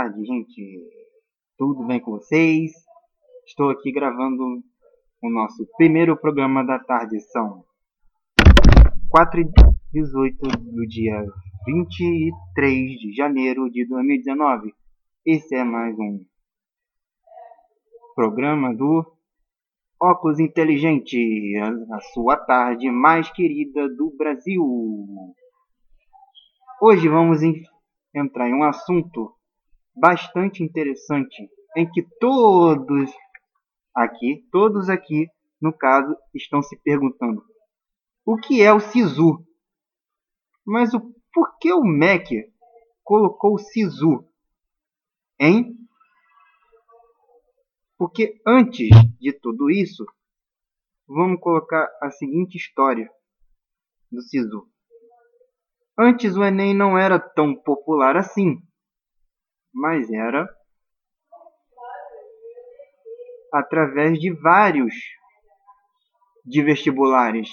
Tarde, gente. Tudo bem com vocês? Estou aqui gravando o nosso primeiro programa da tarde. São 4 e 18 do dia 23 de janeiro de 2019. Esse é mais um programa do Óculos Inteligente, a sua tarde mais querida do Brasil. Hoje vamos entrar em um assunto bastante interessante em que todos aqui, todos aqui, no caso, estão se perguntando o que é o SISU. Mas o por que o Mac colocou o SISU? Hein? Porque antes de tudo isso, vamos colocar a seguinte história do SISU. Antes o Enem não era tão popular assim, mas era através de vários de vestibulares,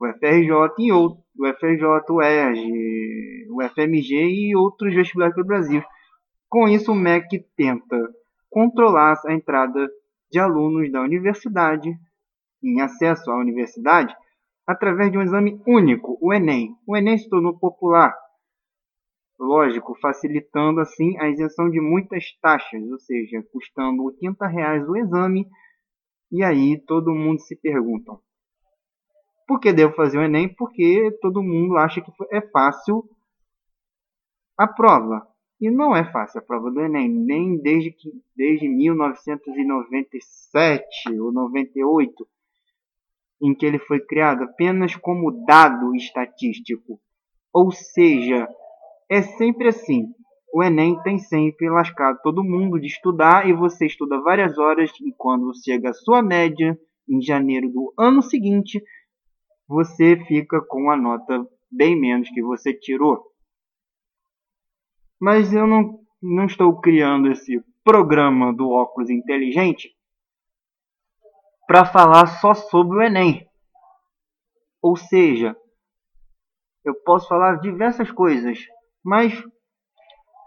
o FRJ e outro, o FRJ, o ERG, o FMG e outros vestibulares do Brasil. Com isso, o MEC tenta controlar a entrada de alunos da universidade em acesso à universidade através de um exame único, o Enem. O Enem se tornou popular, lógico, facilitando assim a isenção de muitas taxas, ou seja, custando 80 reais o exame. E aí todo mundo se pergunta: por que devo fazer o Enem? Porque todo mundo acha que é fácil a prova. E não é fácil a prova do Enem, nem desde, que, desde 1997 ou 98 em que ele foi criado apenas como dado estatístico. Ou seja, é sempre assim. O Enem tem sempre lascado todo mundo de estudar e você estuda várias horas e quando chega a sua média, em janeiro do ano seguinte, você fica com a nota bem menos que você tirou. Mas eu não, não estou criando esse programa do óculos inteligente para falar só sobre o Enem. Ou seja, eu posso falar diversas coisas, mas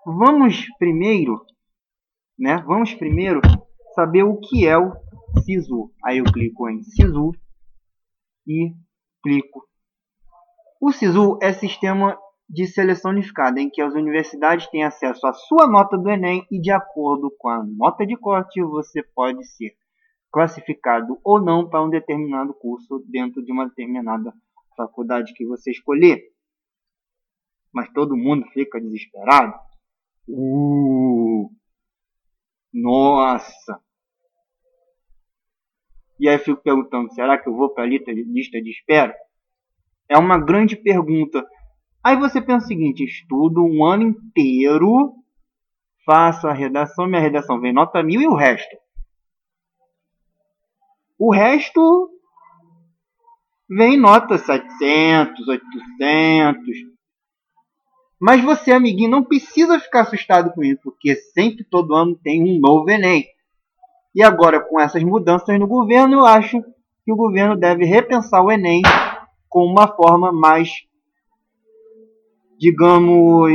vamos primeiro, né? Vamos primeiro saber o que é o SISU. Aí eu clico em SISU e clico. O SISU é sistema de seleção unificada, em que as universidades têm acesso à sua nota do Enem e, de acordo com a nota de corte, você pode ser classificado ou não para um determinado curso dentro de uma determinada faculdade que você escolher. Mas todo mundo fica desesperado. Uh, nossa! E aí eu fico perguntando, será que eu vou para a lista de espera? É uma grande pergunta. Aí você pensa o seguinte, estudo um ano inteiro, faço a redação, minha redação vem nota mil e o resto? O resto vem nota 700, 800. Mas você, amiguinho, não precisa ficar assustado com isso, porque sempre todo ano tem um novo Enem. E agora, com essas mudanças no governo, eu acho que o governo deve repensar o Enem com uma forma mais, digamos,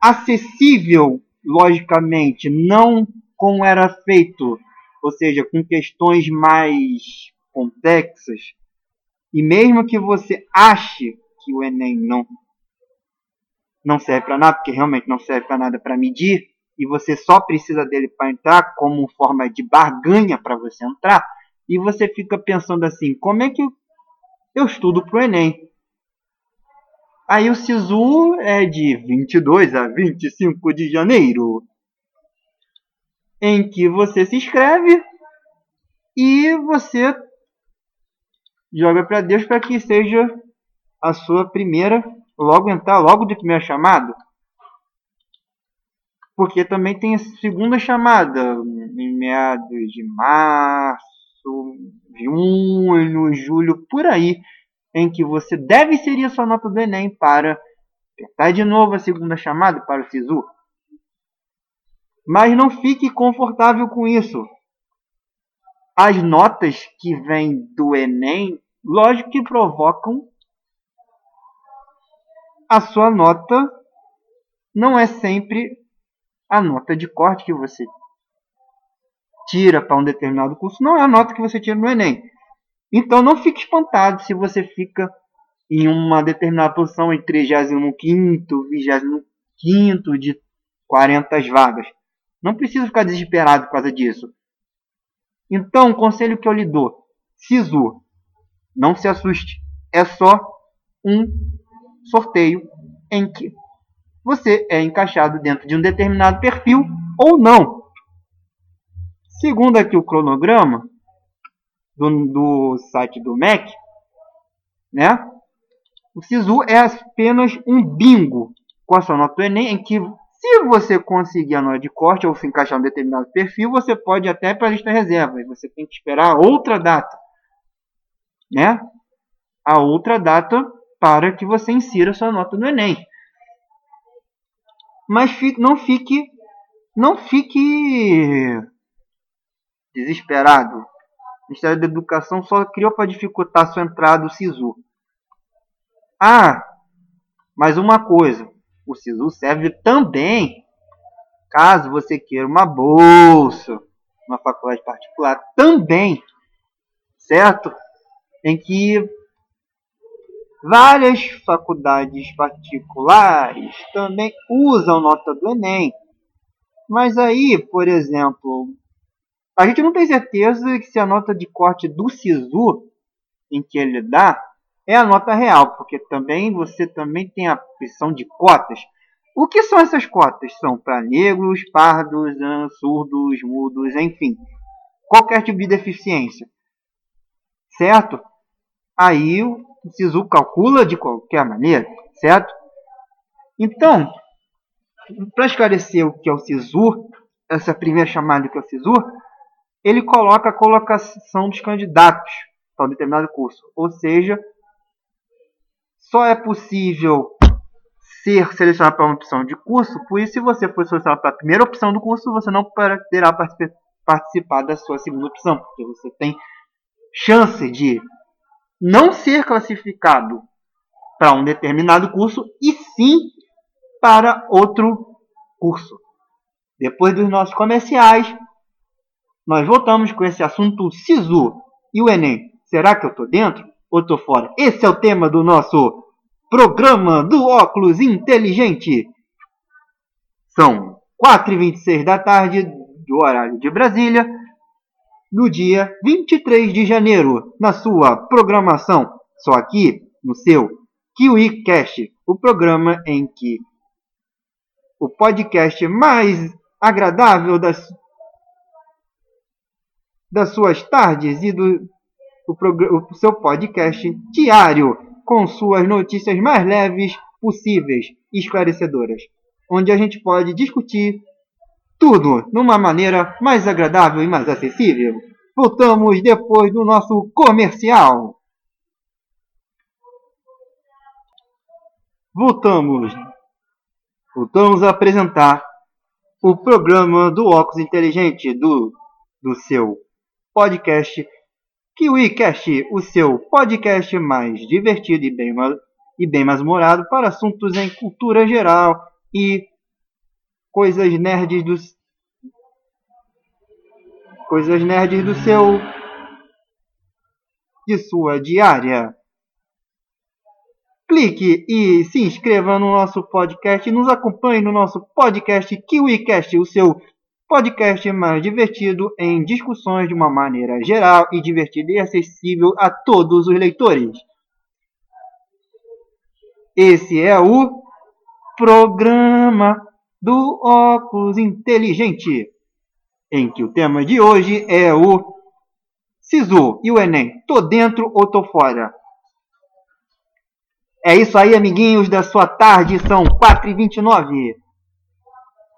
acessível, logicamente, não como era feito ou seja, com questões mais complexas, e mesmo que você ache que o Enem não não serve para nada, porque realmente não serve para nada para medir, e você só precisa dele para entrar como forma de barganha para você entrar, e você fica pensando assim, como é que eu, estudo para o Enem? Aí o SISU é de 22 a 25 de janeiro em que você se inscreve e você joga para Deus para que seja a sua primeira, logo entrar logo de primeira chamada. Porque também tem a segunda chamada, em meados de março, junho, julho, por aí, em que você deve inserir a sua nota do Enem para tentar de novo a segunda chamada para o SISU. Mas não fique confortável com isso. As notas que vêm do Enem, lógico que provocam a sua nota não é sempre a nota de corte que você tira para um determinado curso, não é a nota que você tira no Enem. Então não fique espantado se você fica em uma determinada posição em 35 25 de 40 vagas. Não precisa ficar desesperado por causa disso. Então, o conselho que eu lhe dou: SISU, não se assuste. É só um sorteio em que você é encaixado dentro de um determinado perfil ou não. Segundo aqui o cronograma do, do site do MEC, né? O SISU é apenas um bingo com a sua nota do Enem, em que se você conseguir a nota de corte ou se encaixar em um determinado perfil, você pode até para a lista reserva. Você tem que esperar outra data, né? A outra data para que você insira sua nota no Enem. Mas fique, não fique, não fique desesperado. O Ministério da Educação só criou para dificultar sua entrada no SISU. Ah, mais uma coisa. O SISU serve também caso você queira uma bolsa, uma faculdade particular também, certo? Em que várias faculdades particulares também usam nota do Enem. Mas aí, por exemplo, a gente não tem certeza que se a nota de corte do SISU em que ele dá é a nota real, porque também você também tem a opção de cotas. O que são essas cotas? São para negros, pardos, surdos, mudos, enfim, qualquer tipo de deficiência. Certo? Aí SISU calcula de qualquer maneira, certo? Então, para esclarecer o que é o SISU, essa primeira chamada que é o SISU, ele coloca a colocação dos candidatos para um determinado curso. Ou seja, só é possível ser selecionado para uma opção de curso, por isso, se você for selecionado para a primeira opção do curso, você não poderá participar da sua segunda opção, porque você tem chance de não ser classificado para um determinado curso e sim para outro curso. Depois dos nossos comerciais, nós voltamos com esse assunto SISU e o Enem. Será que eu estou dentro? ou tô fora? Esse é o tema do nosso programa do óculos inteligente. São 4h26 da tarde, do horário de Brasília, no dia 23 de janeiro, na sua programação, só aqui no seu KiwiCast, o programa em que o podcast mais agradável das, das suas tardes e do, o, o seu podcast diário com suas notícias mais leves possíveis e esclarecedoras, onde a gente pode discutir tudo numa maneira mais agradável e mais acessível. Voltamos depois do nosso comercial. Voltamos. Voltamos a apresentar o programa do óculos inteligente do, do seu podcast KiwiCast, o seu podcast mais divertido e bem, e bem mais humorado para assuntos em cultura geral e coisas nerds dos coisas nerds do seu de sua diária. Clique e se inscreva no nosso podcast e nos acompanhe no nosso podcast KiwiCast, o seu podcast mais divertido em discussões de uma maneira geral e divertida e acessível a todos os leitores. Esse é o programa do óculos inteligente, em que o tema de hoje é o SISU e o Enem. Tô dentro ou tô fora? É isso aí, amiguinhos da sua tarde, são 4h29.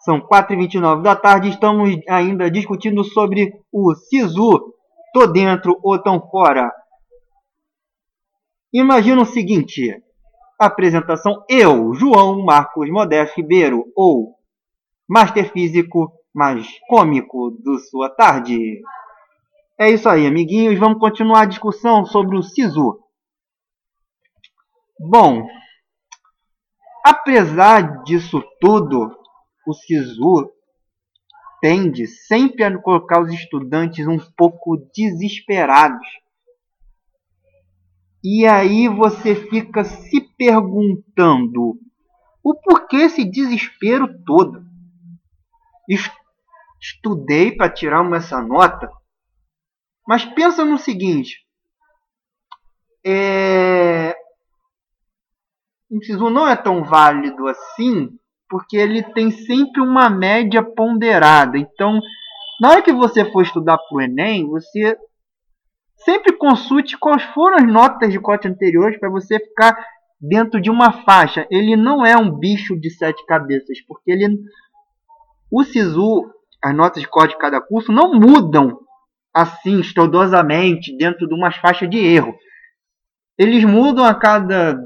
São 4h29 da tarde estamos ainda discutindo sobre o SISU. Tô dentro ou tão fora? Imagina o seguinte. Apresentação eu, João Marcos Modesto Ribeiro, ou Master Físico mais cômico do sua tarde. É isso aí, amiguinhos. Vamos continuar a discussão sobre o SISU. Bom, Apesar disso tudo, o SISU tende sempre a colocar os estudantes um pouco desesperados. E aí você fica se perguntando o porquê esse desespero todo. Estudei para tirar essa nota, mas pensa no seguinte: é... o SISU não é tão válido assim porque ele tem sempre uma média ponderada. Então, na hora que você for estudar para o Enem, você sempre consulte quais foram as notas de corte anteriores para você ficar dentro de uma faixa. Ele não é um bicho de sete cabeças, porque ele o SISU, as notas de corte de cada curso não mudam assim estudosamente dentro de uma faixa de erro. Eles mudam a cada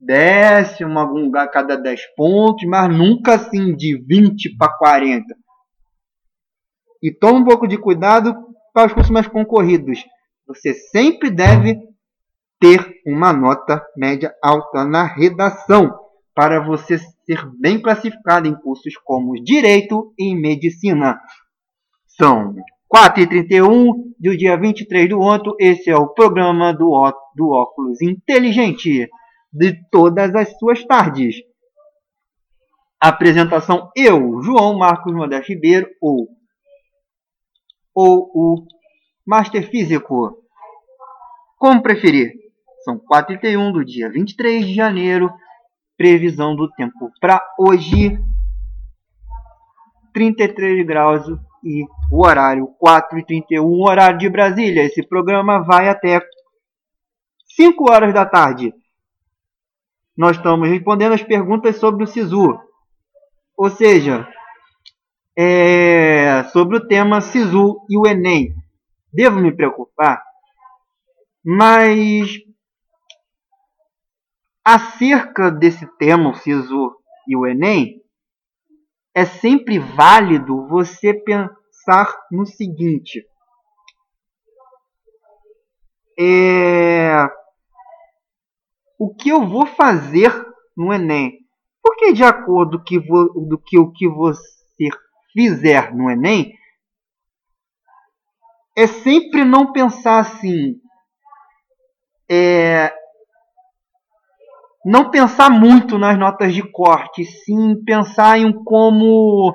décimo, algum lugar a cada 10 pontos, mas nunca assim de 20 para 40. E tome um pouco de cuidado para os cursos mais concorridos. Você sempre deve ter uma nota média alta na redação para você ser bem classificado em cursos como Direito e Medicina. São 4h31 do dia 23 do outro. Esse é o programa do, do óculos inteligente de todas as suas tardes. Apresentação eu, João Marcos Modesto Ribeiro, ou, ou o Master Físico. Como preferir. São 4h31 do dia 23 de janeiro. Previsão do tempo para hoje. 33 graus e o horário 4h31, horário de Brasília. Esse programa vai até 5 horas da tarde nós estamos respondendo as perguntas sobre o SISU. Ou seja, é, sobre o tema SISU e o Enem. Devo me preocupar? Mas acerca desse tema, o SISU e o Enem, é sempre válido você pensar no seguinte. É, o que eu vou fazer no Enem. Porque de acordo que vo, do que o que você fizer no Enem, é sempre não pensar assim. É, não pensar muito nas notas de corte, sim pensar em como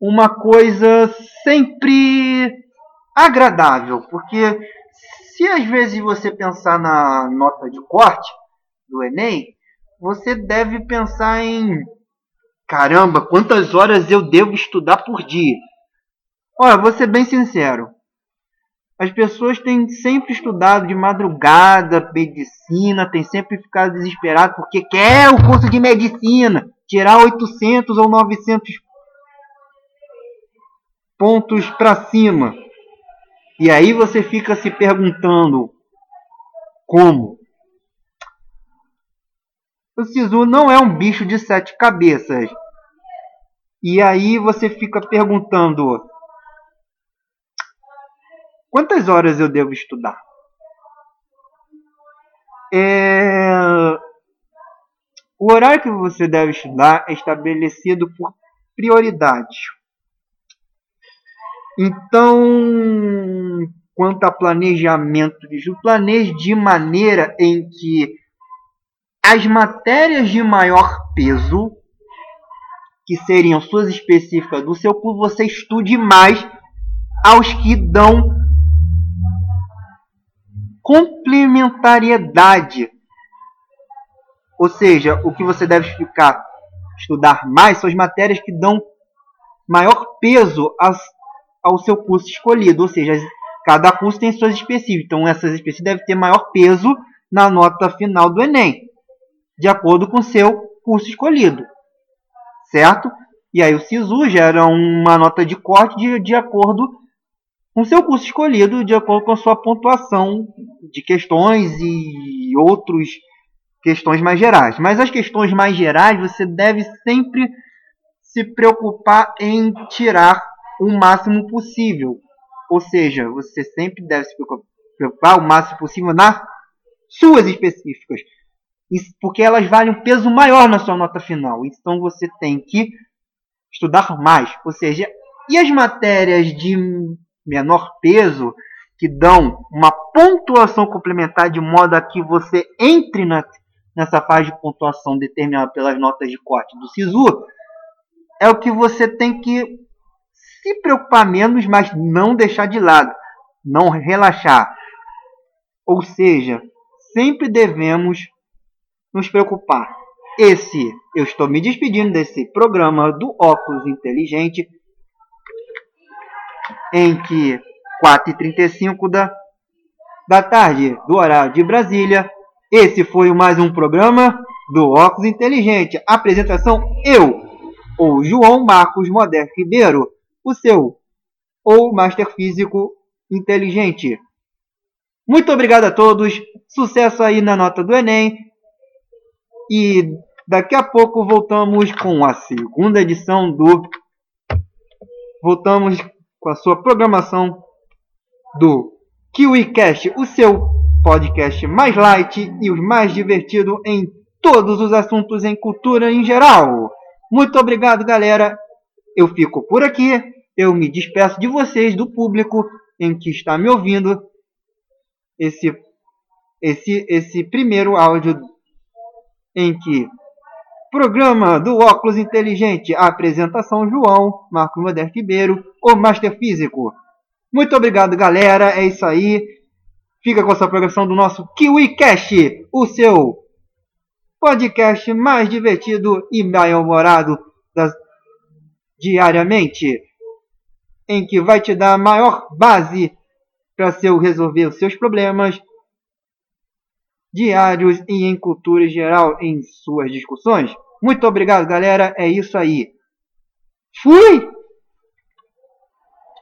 uma coisa sempre agradável, porque se às vezes você pensar na nota de corte, do Enem, você deve pensar em caramba, quantas horas eu devo estudar por dia? Olha, vou ser bem sincero. As pessoas têm sempre estudado de madrugada medicina, têm sempre ficado desesperado porque quer o curso de medicina, tirar 800 ou 900 pontos para cima. E aí você fica se perguntando como? O Sisu não é um bicho de sete cabeças. E aí você fica perguntando: quantas horas eu devo estudar? É... O horário que você deve estudar é estabelecido por prioridade. Então, quanto a planejamento, planeje de maneira em que as matérias de maior peso, que seriam suas específicas do seu curso, você estude mais aos que dão complementariedade. Ou seja, o que você deve ficar, estudar mais são as matérias que dão maior peso ao seu curso escolhido. Ou seja, cada curso tem suas específicas. Então, essas específicas devem ter maior peso na nota final do Enem de acordo com seu curso escolhido, certo? E aí o SISU gera uma nota de corte de, de acordo com seu curso escolhido, de acordo com a sua pontuação de questões e outras questões mais gerais. Mas as questões mais gerais você deve sempre se preocupar em tirar o máximo possível. Ou seja, você sempre deve se preocupar o máximo possível nas suas específicas porque elas valem um peso maior na sua nota final. Então você tem que estudar mais. Ou seja, e as matérias de menor peso, que dão uma pontuação complementar de modo a que você entre na, nessa fase de pontuação determinada pelas notas de corte do SISU, é o que você tem que se preocupar menos, mas não deixar de lado, não relaxar. Ou seja, sempre devemos nos preocupar. Esse, eu estou me despedindo desse programa do óculos inteligente, em que 4h35 da, da tarde, do horário de Brasília, esse foi mais um programa do óculos inteligente. Apresentação eu, o João Marcos Moder Ribeiro, o seu ou Master Físico Inteligente. Muito obrigado a todos, sucesso aí na nota do Enem e daqui a pouco voltamos com a segunda edição do. Voltamos com a sua programação do KiwiCast, o seu podcast mais light e o mais divertido em todos os assuntos em cultura em geral. Muito obrigado, galera. Eu fico por aqui. Eu me despeço de vocês, do público em que está me ouvindo. Esse, esse, esse primeiro áudio em que programa do óculos inteligente, apresentação João, Marco Modesto Ribeiro, o Master Físico. Muito obrigado, galera. É isso aí. Fica com essa programação do nosso KiwiCast, o seu podcast mais divertido e bem-humorado diariamente, em que vai te dar a maior base para seu resolver os seus problemas diários e em cultura geral em suas discussões. Muito obrigado, galera. É isso aí. Fui!